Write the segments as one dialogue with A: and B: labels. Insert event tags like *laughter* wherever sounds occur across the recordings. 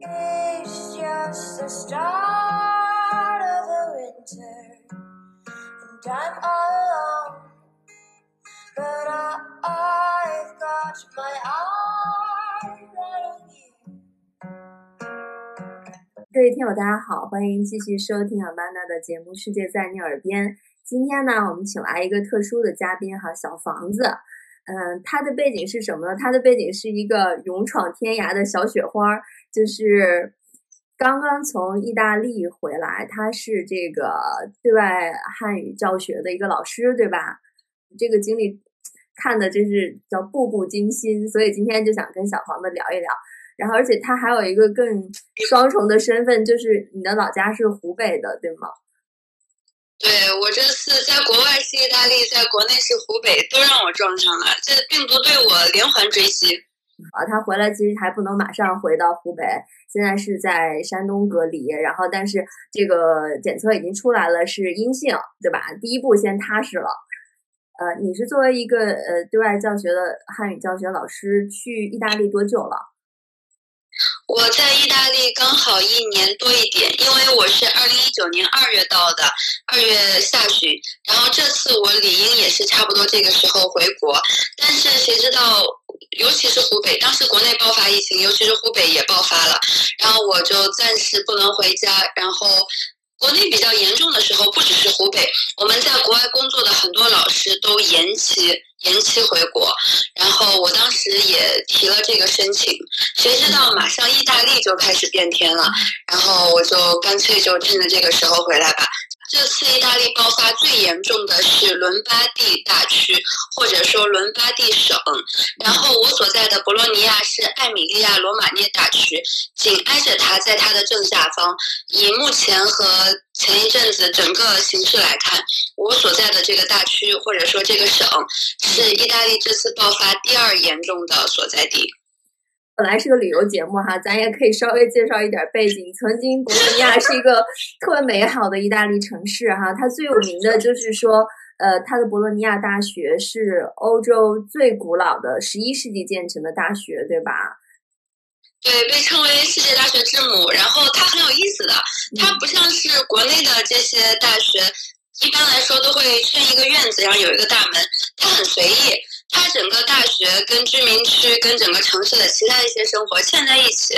A: is just the start of the winter,
B: 各位听友，大家好，欢迎继续收听阿曼达的节目《世界在你耳边》。今天呢，我们请来一个特殊的嘉宾哈，小房子。嗯，他的背景是什么呢？他的背景是一个勇闯天涯的小雪花，就是刚刚从意大利回来，他是这个对外汉语教学的一个老师，对吧？这个经历看的真是叫步步惊心，所以今天就想跟小黄子聊一聊。然后，而且他还有一个更双重的身份，就是你的老家是湖北的，对吗？
C: 对我这次在国外是意大利，在国内是湖北，都让我撞上了。这病毒对我连环追击。
B: 啊，他回来其实还不能马上回到湖北，现在是在山东隔离，然后但是这个检测已经出来了，是阴性，对吧？第一步先踏实了。呃，你是作为一个呃对外教学的汉语教学老师，去意大利多久了？
C: 我在意大利刚好一年多一点，因为我是二零一九年二月到的，二月下旬。然后这次我理应也是差不多这个时候回国，但是谁知道，尤其是湖北，当时国内爆发疫情，尤其是湖北也爆发了，然后我就暂时不能回家。然后国内比较严重的时候，不只是湖北，我们在国外工作的很多老师都延期。延期回国，然后我当时也提了这个申请，谁知道马上意大利就开始变天了，然后我就干脆就趁着这个时候回来吧。这次意大利爆发最严重的是伦巴第大区，或者说伦巴第省。然后我所在的博洛尼亚是艾米利亚罗马涅大区，紧挨着它，在它的正下方。以目前和前一阵子整个形势来看，我所在的这个大区或者说这个省是意大利这次爆发第二严重的所在地。
B: 本来是个旅游节目哈，咱也可以稍微介绍一点背景。曾经博洛尼亚是一个特别美好的意大利城市哈，它最有名的就是说，呃，它的博洛尼亚大学是欧洲最古老的十一世纪建成的大学，对吧？
C: 对，被称为世界大学之母。然后它很有意思的，它不像是国内的这些大学，一般来说都会圈一个院子，然后有一个大门，它很随意。它整个大学跟居民区跟整个城市的其他一些生活嵌在一起，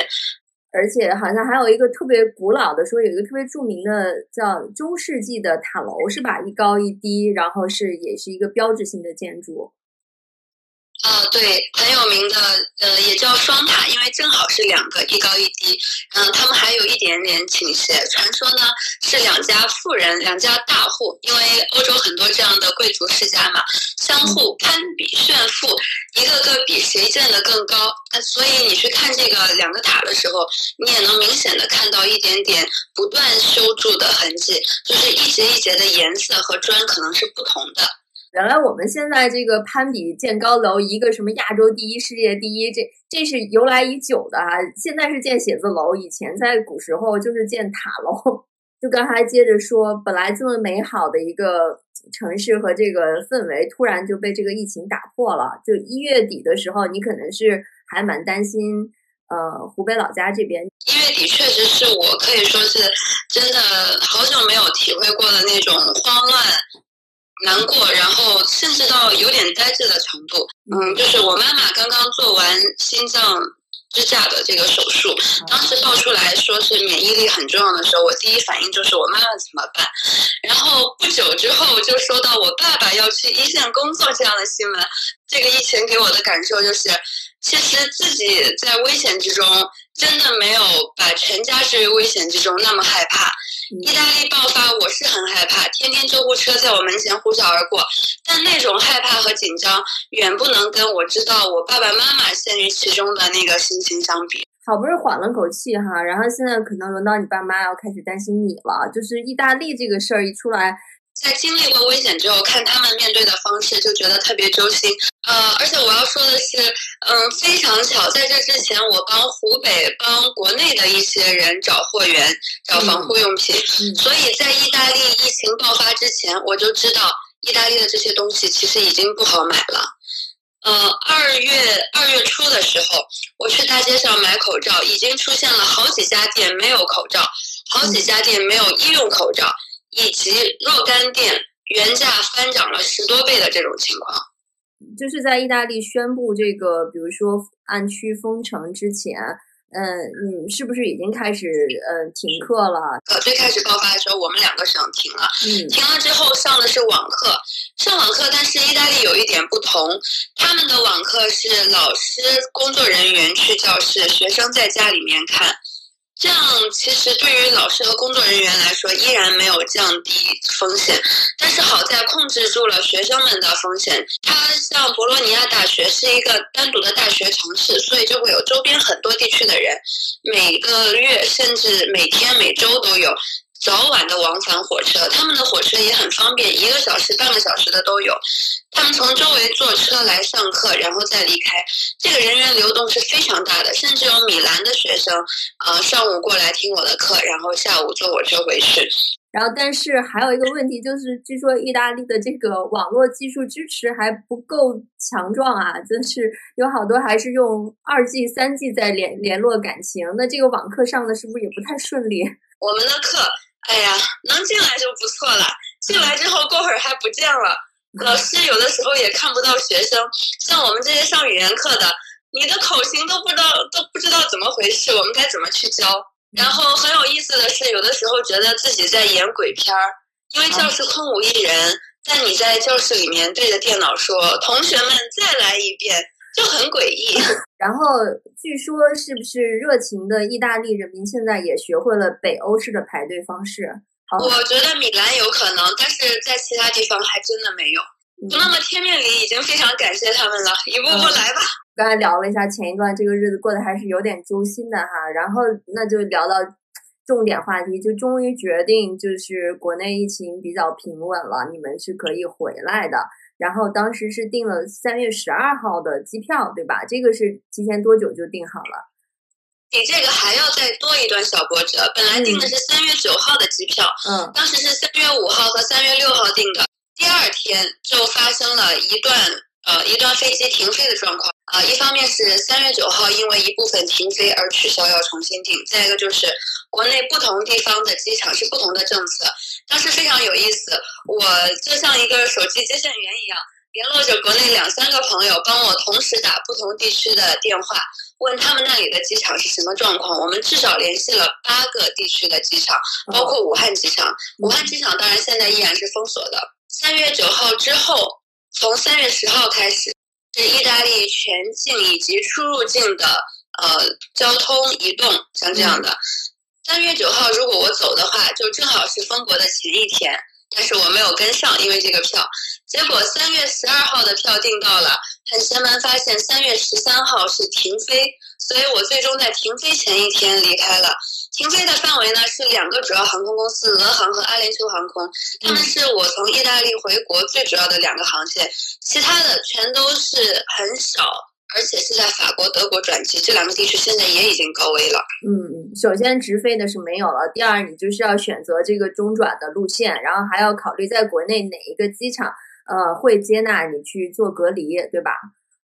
B: 而且好像还有一个特别古老的，说有一个特别著名的叫中世纪的塔楼，是吧？一高一低，然后是也是一个标志性的建筑。
C: 啊，对，很有名的，呃，也叫双塔，因为正好是两个，一高一低。嗯，他们还有一点点倾斜。传说呢是两家富人，两家大户，因为欧洲很多这样的贵族世家嘛，相互攀比炫富，一个个比谁建的更高。那所以你去看这个两个塔的时候，你也能明显的看到一点点不断修筑的痕迹，就是一节一节的颜色和砖可能是不同的。
B: 原来我们现在这个攀比建高楼，一个什么亚洲第一、世界第一，这这是由来已久的啊。现在是建写字楼，以前在古时候就是建塔楼。*laughs* 就刚才接着说，本来这么美好的一个城市和这个氛围，突然就被这个疫情打破了。就一月底的时候，你可能是还蛮担心，呃，湖北老家这边。
C: 一月底确实是我可以说是真的好久没有体会过的那种慌乱。难过，然后甚至到有点呆滞的程度。嗯，就是我妈妈刚刚做完心脏支架的这个手术，当时爆出来说是免疫力很重要的时候，我第一反应就是我妈妈怎么办？然后不久之后就收到我爸爸要去一线工作这样的新闻。这个疫情给我的感受就是，其实自己在危险之中，真的没有把全家置于危险之中那么害怕。意大利爆发，我是很害怕，天天救护车在我门前呼啸而过，但那种害怕和紧张远不能跟我知道我爸爸妈妈陷于其中的那个心情相比。
B: 好不容易缓了口气哈，然后现在可能轮到你爸妈要开始担心你了，就是意大利这个事儿一出来。
C: 在经历过危险之后，看他们面对的方式，就觉得特别揪心。呃，而且我要说的是，嗯，非常巧，在这之前，我帮湖北、帮国内的一些人找货源、找防护用品，所以在意大利疫情爆发之前，我就知道意大利的这些东西其实已经不好买了。呃，二月二月初的时候，我去大街上买口罩，已经出现了好几家店没有口罩，好几家店没有医用口罩，以及若干店原价翻涨了十多倍的这种情况。
B: 就是在意大利宣布这个，比如说按区封城之前。嗯，你是不是已经开始呃停课了？
C: 呃，最开始爆发的时候，我们两个省停了。
B: 嗯，
C: 停了之后上的是网课，上网课，但是意大利有一点不同，他们的网课是老师、工作人员去教室，学生在家里面看。这样其实对于老师和工作人员来说，依然没有降低风险，但是好在控制住了学生们的风险。它像博洛尼亚大学是一个单独的大学城市，所以就会有周边很多地区的人，每个月甚至每天每周都有。早晚的往返火车，他们的火车也很方便，一个小时、半个小时的都有。他们从周围坐车来上课，然后再离开。这个人员流动是非常大的，甚至有米兰的学生，呃，上午过来听我的课，然后下午坐火车回去。
B: 然后，但是还有一个问题就是，据说意大利的这个网络技术支持还不够强壮啊，就是有好多还是用二 G、三 G 在联联络感情。那这个网课上的是不是也不太顺利？
C: 我们的课。哎呀，能进来就不错了。进来之后过会儿还不见了，老师有的时候也看不到学生。像我们这些上语言课的，你的口型都不知道，都不知道怎么回事，我们该怎么去教？然后很有意思的是，有的时候觉得自己在演鬼片儿，因为教室空无一人，但你在教室里面对着电脑说：“同学们，再来一遍。”就很诡异。*laughs*
B: 然后据说，是不是热情的意大利人民现在也学会了北欧式的排队方式？
C: 我觉得米兰有可能，但是在其他地方还真的没有。那么天命里已经非常感谢他们了，一步步来吧。
B: 刚才聊了一下前一段，这个日子过得还是有点揪心的哈。然后那就聊到重点话题，就终于决定，就是国内疫情比较平稳了，你们是可以回来的。然后当时是订了三月十二号的机票，对吧？这个是提前多久就订好了？
C: 比这个还要再多一段小波折。本来订的是三月九号的机票，
B: 嗯，
C: 当时是三月五号和三月六号订的，第二天就发生了一段呃一段飞机停飞的状况。啊，一方面是三月九号因为一部分停飞而取消，要重新订；再一个就是国内不同地方的机场是不同的政策。当时非常有意思，我就像一个手机接线员一样，联络着国内两三个朋友，帮我同时打不同地区的电话，问他们那里的机场是什么状况。我们至少联系了八个地区的机场，包括武汉机场。武汉机场当然现在依然是封锁的。三月九号之后，从三月十号开始，是意大利全境以及出入境的呃交通移动，像这样的。三月九号，如果我走的话，就正好是封国的前一天，但是我没有跟上，因为这个票。结果三月十二号的票订到了，很邪门，发现三月十三号是停飞，所以我最终在停飞前一天离开了。停飞的范围呢是两个主要航空公司，俄航和阿联酋航空，他们是我从意大利回国最主要的两个航线，其他的全都是很少。而且是在法国、德国转机，这两个地区现在也已经高危了。
B: 嗯，首先直飞的是没有了，第二你就是要选择这个中转的路线，然后还要考虑在国内哪一个机场呃会接纳你去做隔离，对吧？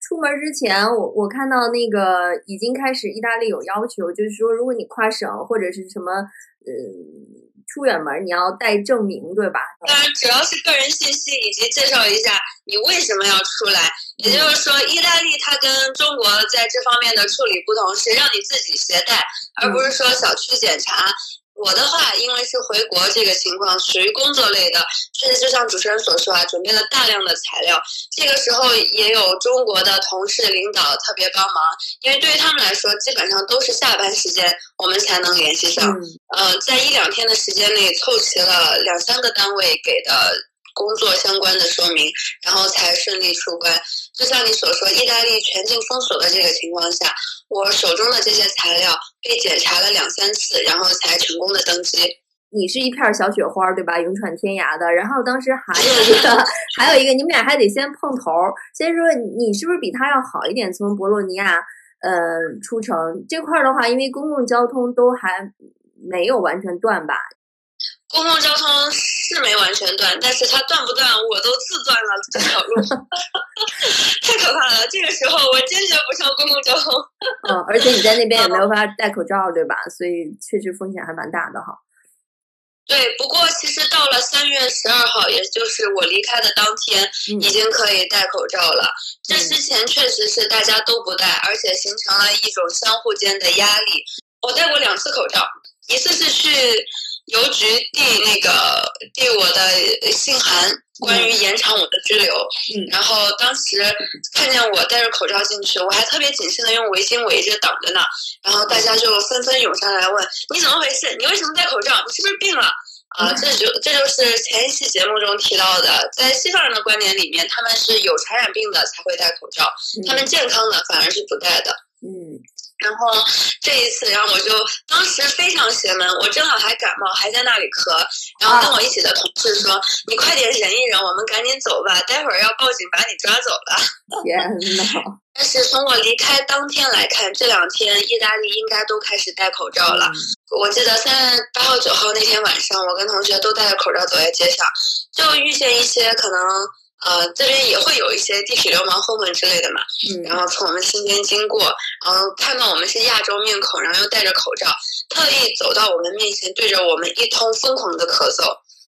B: 出门之前，我我看到那个已经开始意大利有要求，就是说如果你跨省或者是什么呃。出远门你要带证明，对吧？
C: 当然，主要是个人信息以及介绍一下你为什么要出来。也就是说，意大利它跟中国在这方面的处理不同，是让你自己携带，而不是说小区检查。我的话，因为是回国这个情况，属于工作类的，确实就像主持人所说啊，准备了大量的材料。这个时候也有中国的同事领导特别帮忙，因为对于他们来说，基本上都是下班时间我们才能联系上。呃，在一两天的时间内凑齐了两三个单位给的工作相关的说明，然后才顺利出关。就像你所说，意大利全境封锁的这个情况下。我手中的这些材料被检查了两三次，然后才成功的登机。
B: 你是一片小雪花，对吧？勇闯天涯的。然后当时还有一个，*laughs* 还有一个，你们俩还得先碰头。先说你是不是比他要好一点？从博洛尼亚，呃，出城这块的话，因为公共交通都还没有完全断吧。
C: 公共交通是没完全断，但是它断不断，我都自断了这条路，*laughs* 太可怕了。这个时候我坚决不上公共交通。
B: 嗯，而且你在那边 *laughs* 也没有法戴口罩，对吧？所以确实风险还蛮大的哈。
C: 对，不过其实到了三月十二号，也就是我离开的当天，已经可以戴口罩了。这之前确实是大家都不戴，而且形成了一种相互间的压力。我戴过两次口罩，一次是去。邮局递那个递我的信函，关于延长我的拘留。嗯，然后当时看见我戴着口罩进去，我还特别谨慎的用围巾围着挡着呢。然后大家就纷纷涌上来问：“你怎么回事？你为什么戴口罩？你是不是病了？”啊，这就这就是前一期节目中提到的，在西方人的观点里面，他们是有传染病的才会戴口罩，他们健康的反而是不戴的。
B: 嗯。
C: 然后这一次，然后我就当时非常邪门，我正好还感冒，还在那里咳，然后跟我一起的同事说：“你快点忍一忍，我们赶紧走吧，待会儿要报警把你抓走了。”
B: 天呐！
C: 但是从我离开当天来看，这两天意大利应该都开始戴口罩了。我记得三月八号、九号那天晚上，我跟同学都戴着口罩走在街上，就遇见一些可能。呃，这边也会有一些地痞流氓混混之类的嘛，然后从我们身边经过，然后看到我们是亚洲面孔，然后又戴着口罩，特意走到我们面前，对着我们一通疯狂的咳嗽。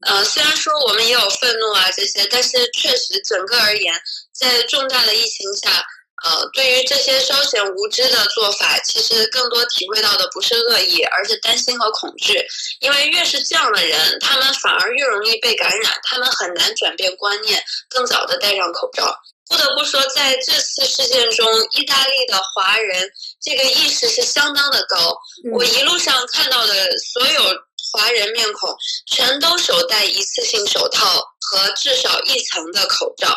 C: 呃，虽然说我们也有愤怒啊这些，但是确实整个而言，在重大的疫情下。呃，对于这些稍显无知的做法，其实更多体会到的不是恶意，而是担心和恐惧。因为越是这样的人，他们反而越容易被感染，他们很难转变观念，更早的戴上口罩。不得不说，在这次事件中，意大利的华人这个意识是相当的高。我一路上看到的所有华人面孔，全都手戴一次性手套和至少一层的口罩。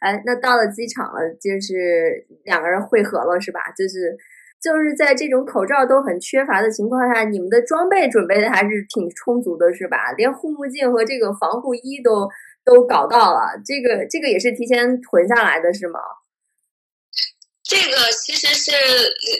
B: 哎，那到了机场了，就是两个人汇合了，是吧？就是就是在这种口罩都很缺乏的情况下，你们的装备准备的还是挺充足的，是吧？连护目镜和这个防护衣都都搞到了，这个这个也是提前囤下来的，是吗？
C: 这个其实是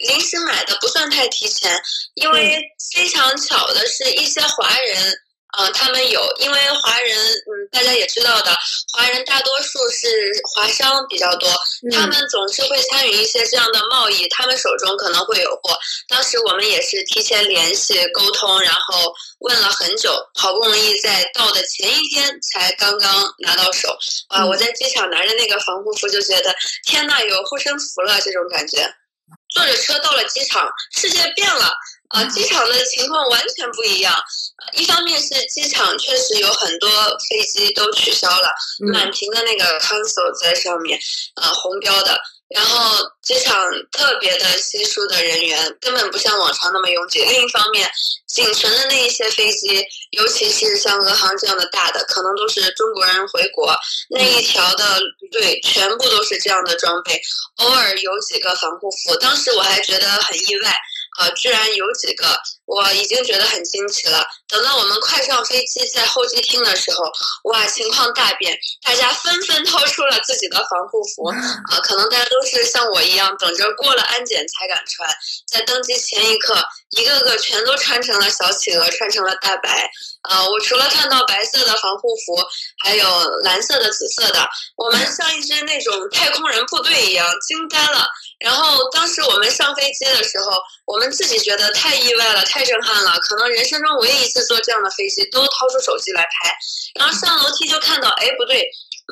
C: 临时买的，不算太提前，因为非常巧的是一些华人。嗯，他们有，因为华人，嗯，大家也知道的，华人大多数是华商比较多，他们总是会参与一些这样的贸易，他们手中可能会有货。当时我们也是提前联系沟通，然后问了很久，好不容易在到的前一天才刚刚拿到手。啊，我在机场拿着那个防护服，就觉得天呐，有护身符了这种感觉。坐着车到了机场，世界变了。啊，机场的情况完全不一样。一方面是机场确实有很多飞机都取消了，满屏的那个 cancel 在上面，啊，红标的。然后机场特别的稀疏的人员，根本不像往常那么拥挤。另一方面，仅存的那一些飞机，尤其是像俄航这样的大的，可能都是中国人回国那一条的队，全部都是这样的装备，偶尔有几个防护服。当时我还觉得很意外。啊，居然有几个，我已经觉得很惊奇了。等到我们快上飞机，在候机厅的时候，哇，情况大变，大家纷纷掏出了自己的防护服。啊，可能大家都是像我一样，等着过了安检才敢穿。在登机前一刻，一个个全都穿成了小企鹅，穿成了大白。啊，我除了看到白色的防护服，还有蓝色的、紫色的，我们像一支那种太空人部队一样，惊呆了。然后当时我们上飞机的时候，我们自己觉得太意外了，太震撼了，可能人生中唯一一次坐这样的飞机，都掏出手机来拍。然后上楼梯就看到，哎，不对，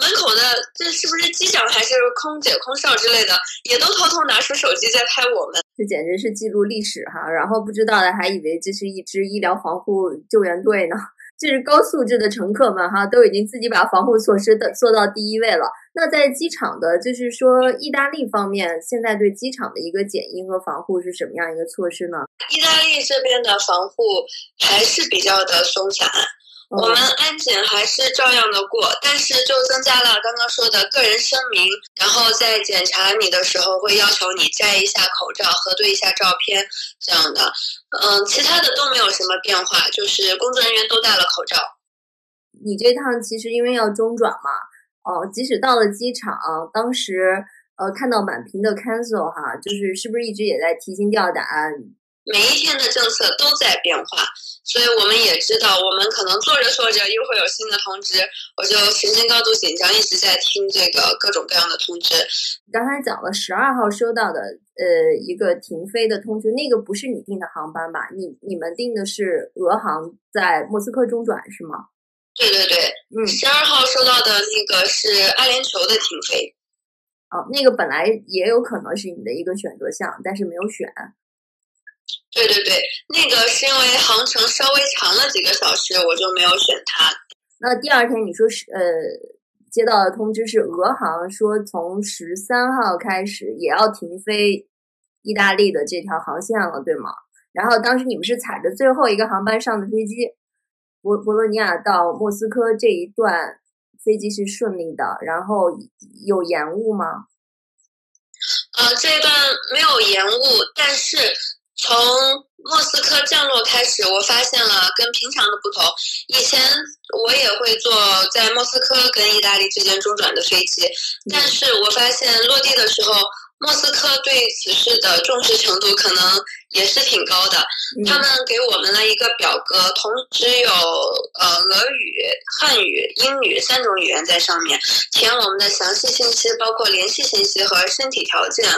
C: 门口的这是不是机长还是空姐、空少之类的，也都偷偷拿出手机在拍我们。
B: 这简直是记录历史哈！然后不知道的还以为这是一支医疗防护救援队呢。*laughs* 这是高素质的乘客们哈，都已经自己把防护措施的做到第一位了。那在机场的，就是说意大利方面，现在对机场的一个检疫和防护是什么样一个措施呢？
C: 意大利这边的防护还是比较的松散。我们安检还是照样的过，但是就增加了刚刚说的个人声明，然后在检查你的时候会要求你摘一下口罩，核对一下照片这样的。嗯，其他的都没有什么变化，就是工作人员都戴了口罩。
B: 你这趟其实因为要中转嘛，哦，即使到了机场，当时呃看到满屏的 cancel 哈，就是是不是一直也在提心吊胆？
C: 每一天的政策都在变化，所以我们也知道，我们可能做着做着又会有新的通知，我就神经高度紧张，一直在听这个各种各样的通知。
B: 刚才讲了十二号收到的呃一个停飞的通知，那个不是你订的航班吧？你你们订的是俄航在莫斯科中转是吗？
C: 对对对，
B: 嗯，
C: 十二号收到的那个是阿联酋的停飞。
B: 哦，那个本来也有可能是你的一个选择项，但是没有选。
C: 对对对，那个是因为航程稍微长了几个小时，我就没有选它。
B: 那第二天你说是呃，接到的通知是俄航说从十三号开始也要停飞意大利的这条航线了，对吗？然后当时你们是踩着最后一个航班上的飞机，博博洛尼亚到莫斯科这一段。飞机是顺利的，然后有延误吗？
C: 呃，这一段没有延误，但是从莫斯科降落开始，我发现了跟平常的不同。以前我也会坐在莫斯科跟意大利之间中转的飞机，但是我发现落地的时候。莫斯科对此事的重视程度可能也是挺高的。他们给我们了一个表格，同时有呃俄语、汉语、英语三种语言在上面，填我们的详细信息，包括联系信息和身体条件，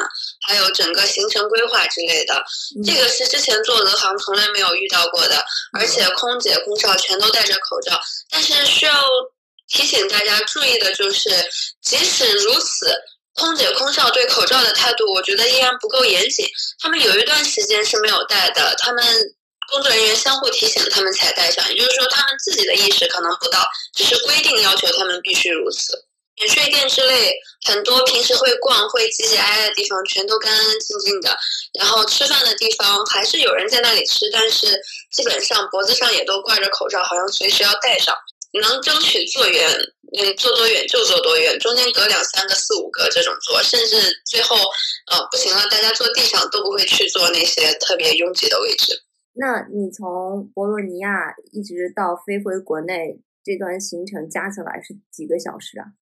C: 还有整个行程规划之类的。这个是之前做俄航从来没有遇到过的，而且空姐、空少全都戴着口罩。但是需要提醒大家注意的就是，即使如此。空姐、空少对口罩的态度，我觉得依然不够严谨。他们有一段时间是没有戴的，他们工作人员相互提醒他们才戴上。也就是说，他们自己的意识可能不到，只是规定要求他们必须如此。免税店之类，很多平时会逛、会挤挤挨挨的地方，全都干干净净的。然后吃饭的地方还是有人在那里吃，但是基本上脖子上也都挂着口罩，好像随时要戴上。能争取坐远，嗯，坐多远就坐多远，中间隔两三个、四五个这种坐，甚至最后，呃，不行了，大家坐地上都不会去坐那些特别拥挤的位置。
B: 那你从博洛尼亚一直到飞回国内这段行程加起来是几个小时啊？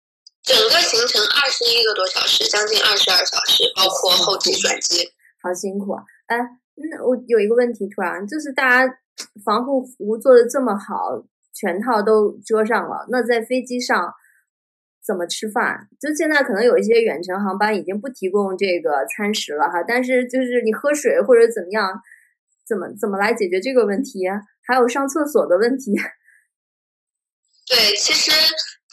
C: 整个行程二十一个多小时，将近二十二小时，包括候机转机。
B: 好辛苦啊！哎，那我有一个问题，突然就是大家 *tsk* 防护服做的这么好。全套都遮上了，那在飞机上怎么吃饭？就现在可能有一些远程航班已经不提供这个餐食了哈，但是就是你喝水或者怎么样，怎么怎么来解决这个问题？还有上厕所的问题。*laughs*
C: 对，其实。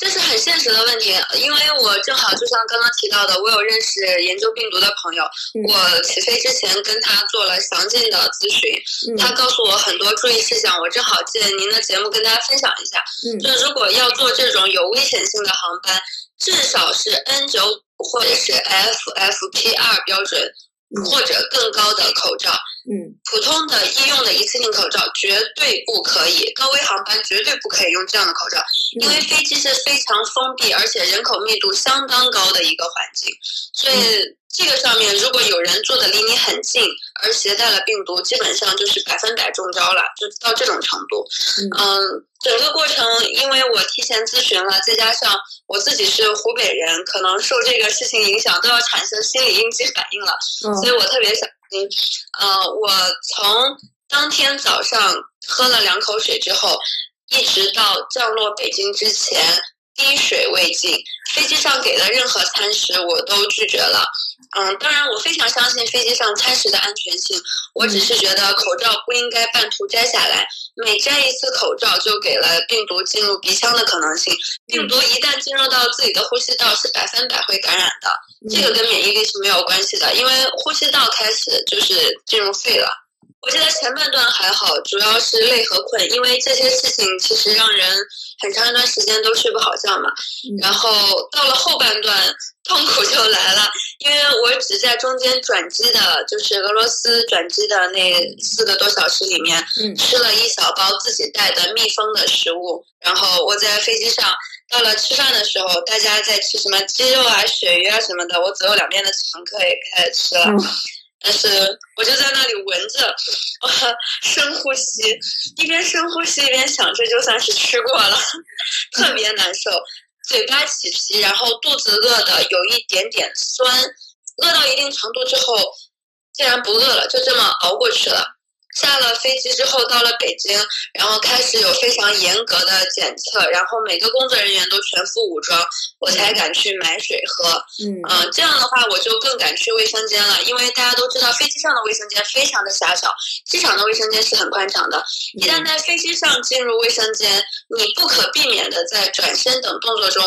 C: 这是很现实的问题，因为我正好就像刚刚提到的，我有认识研究病毒的朋友，我起飞之前跟他做了详尽的咨询，他告诉我很多注意事项，我正好借您的节目跟大家分享一下。就如果要做这种有危险性的航班，至少是 N 九或者是 FFP 二标准。或者更高的口罩，
B: 嗯，
C: 普通的医用的一次性口罩绝对不可以，高危航班绝对不可以用这样的口罩，因为飞机是非常封闭而且人口密度相当高的一个环境，所以。这个上面如果有人坐的离你很近，而携带了病毒，基本上就是百分百中招了，就到这种程度。嗯，整个过程因为我提前咨询了，再加上我自己是湖北人，可能受这个事情影响，都要产生心理应激反应了，所以我特别小心。呃，我从当天早上喝了两口水之后，一直到降落北京之前，滴水未进。飞机上给的任何餐食我都拒绝了。嗯，当然，我非常相信飞机上餐食的安全性。我只是觉得口罩不应该半途摘下来，每摘一次口罩就给了病毒进入鼻腔的可能性。病毒一旦进入到自己的呼吸道，是百分百会感染的。这个跟免疫力是没有关系的，因为呼吸道开始就是进入肺了。我记得前半段还好，主要是累和困，因为这些事情其实让人很长一段时间都睡不好觉嘛。然后到了后半段，痛苦就来了，因为我只在中间转机的，就是俄罗斯转机的那四个多小时里面，吃了一小包自己带的密封的食物。然后我在飞机上到了吃饭的时候，大家在吃什么鸡肉啊、鳕鱼啊什么的，我左右两边的乘客也开始吃了。*laughs* 但是我就在那里闻着，深呼吸，一边深呼吸一边想，这就算是吃过了，*laughs* 特别难受，嘴巴起皮，然后肚子饿的有一点点酸，饿到一定程度之后，竟然不饿了，就这么熬过去了。下了飞机之后到了北京，然后开始有非常严格的检测，然后每个工作人员都全副武装，我才敢去买水喝。
B: 嗯
C: 嗯，这样的话我就更敢去卫生间了，因为大家都知道飞机上的卫生间非常的狭小，机场的卫生间是很宽敞的。一旦在飞机上进入卫生间，你不可避免的在转身等动作中。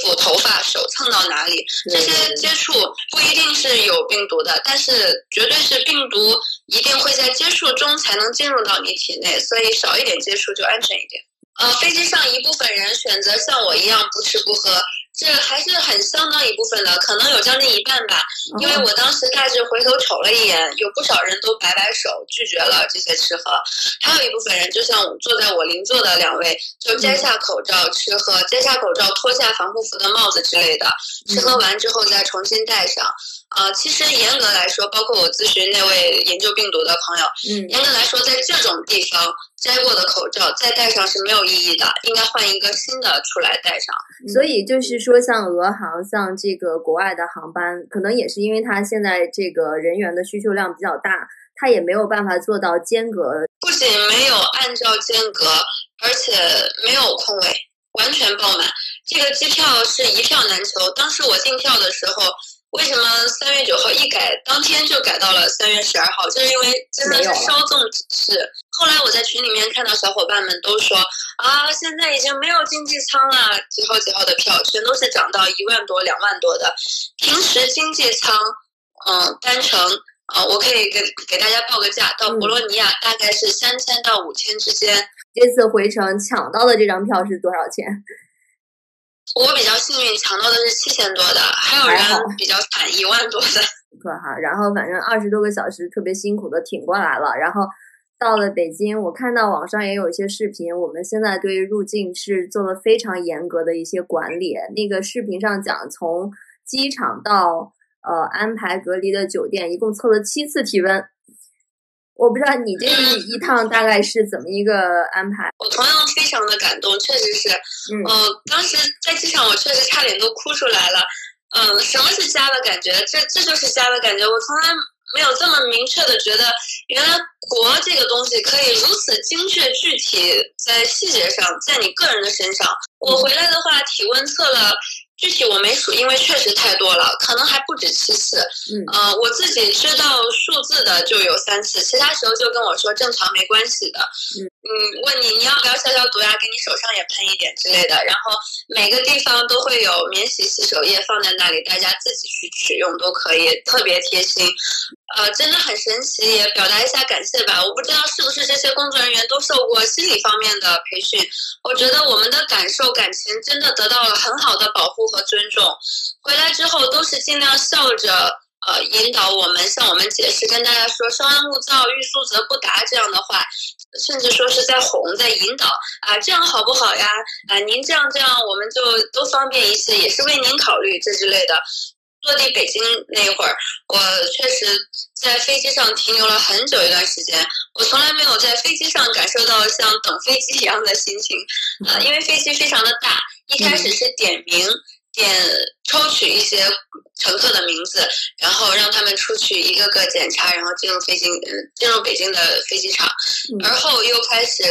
C: 抚头发、手蹭到哪里，这些接触不一定是有病毒的，但是绝对是病毒一定会在接触中才能进入到你体内，所以少一点接触就安全一点。呃，飞机上一部分人选择像我一样不吃不喝。这还是很相当一部分的，可能有将近一半吧。因为我当时大致回头瞅了一眼，有不少人都摆摆手拒绝了这些吃喝，还有一部分人就像坐在我邻座的两位，就摘下口罩吃喝，摘下口罩脱下防护服的帽子之类的，吃喝完之后再重新戴上。啊，其实严格来说，包括我咨询那位研究病毒的朋友，
B: 嗯，
C: 严格来说，在这种地方摘过的口罩再戴上是没有意义的，应该换一个新的出来戴上。
B: 所以就是说，像俄航，像这个国外的航班，可能也是因为它现在这个人员的需求量比较大，它也没有办法做到间隔。
C: 不仅没有按照间隔，而且没有空位，完全爆满。这个机票是一票难求。当时我订票的时候。为什么三月九号一改，当天就改到了三月十二号？就是因为真的是稍纵即逝。后来我在群里面看到小伙伴们都说啊，现在已经没有经济舱了，几号几号的票全都是涨到一万多、两万多的。平时经济舱，嗯，单程啊，我可以给给大家报个价，到博洛尼亚大概是三千到五千之间。
B: 这次回程抢到的这张票是多少钱？
C: 我比较幸运，抢到的是七千多的，还有人比较惨，一万多的。
B: 可哈，然后反正二十多个小时特别辛苦的挺过来了，然后到了北京，我看到网上也有一些视频，我们现在对于入境是做了非常严格的一些管理。那个视频上讲，从机场到呃安排隔离的酒店，一共测了七次体温。我不知道你这 *laughs* 一趟大概是怎么一个安排？
C: 我同样非常的感动，确实是，嗯，当时在机场我确实差点都哭出来了，嗯，什么是家的感觉？这这就是家的感觉。我从来没有这么明确的觉得，原来国这个东西可以如此精确具体，在细节上，在你个人的身上。我回来的话，体温测了。具体我没数，因为确实太多了，可能还不止七次。嗯，呃，我自己知道数字的就有三次，其他时候就跟我说正常没关系的。嗯嗯，问你你要不要消消毒呀？给你手上也喷一点之类的。然后每个地方都会有免洗洗手液放在那里，大家自己去取用都可以，特别贴心。呃，真的很神奇，也表达一下感谢吧。我不知道是不是这些工作人员都受过心理方面的培训。我觉得我们的感受感情真的得到了很好的保护和尊重。回来之后都是尽量笑着，呃，引导我们，向我们解释，跟大家说“稍安勿躁，欲速则不达”这样的话，甚至说是在哄，在引导啊，这样好不好呀？啊，您这样这样，我们就都方便一些，也是为您考虑这之类的。落地北京那会儿，我确实在飞机上停留了很久一段时间。我从来没有在飞机上感受到像等飞机一样的心情，呃，因为飞机非常的大。一开始是点名，点抽取一些乘客的名字，然后让他们出去一个个检查，然后进入飞机，进入北京的飞机场，而后又开始。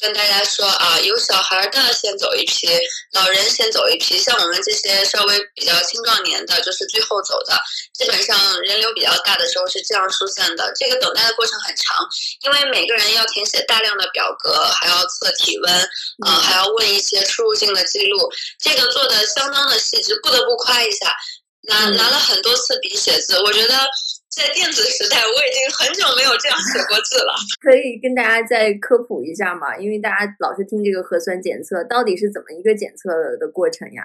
C: 跟大家说啊，有小孩的先走一批，老人先走一批。像我们这些稍微比较青壮年的，就是最后走的。基本上人流比较大的时候是这样出现的。这个等待的过程很长，因为每个人要填写大量的表格，还要测体温，啊，还要问一些出入境的记录。这个做的相当的细致，不得不夸一下，拿拿了很多次笔写字。我觉得。在电子时代，我已经很久没有这样写过字了。
B: 可以跟大家再科普一下吗？因为大家老是听这个核酸检测，到底是怎么一个检测的过程呀？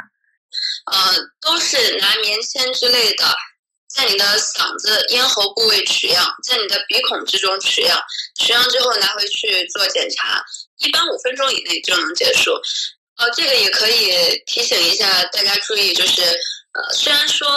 C: 呃，都是拿棉签之类的，在你的嗓子、咽喉部位取样，在你的鼻孔之中取样，取样之后拿回去做检查，一般五分钟以内就能结束。呃，这个也可以提醒一下大家注意，就是呃，虽然说。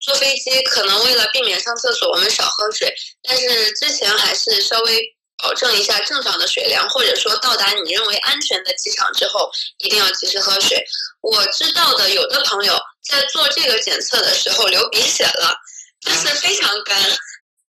C: 坐飞机可能为了避免上厕所，我们少喝水，但是之前还是稍微保证一下正常的水量，或者说到达你认为安全的机场之后，一定要及时喝水。我知道的，有的朋友在做这个检测的时候流鼻血了，就是非常干。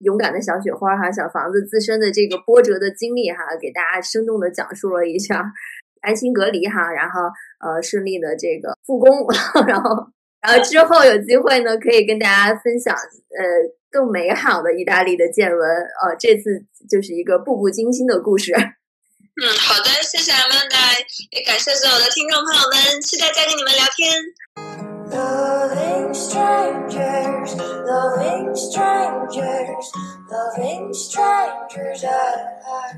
B: 勇敢的小雪花哈，小房子自身的这个波折的经历哈，给大家生动的讲述了一下，*laughs* 安心隔离哈，然后呃顺利的这个复工，*laughs* 然后然后之后有机会呢，可以跟大家分享呃更美好的意大利的见闻，呃这次就是一个步步惊心的故事。*laughs*
C: 嗯，好的，谢谢阿曼达，也感谢所有的听众朋友们，期待再跟你们聊天。
A: Loving strangers, loving strangers, loving strangers. I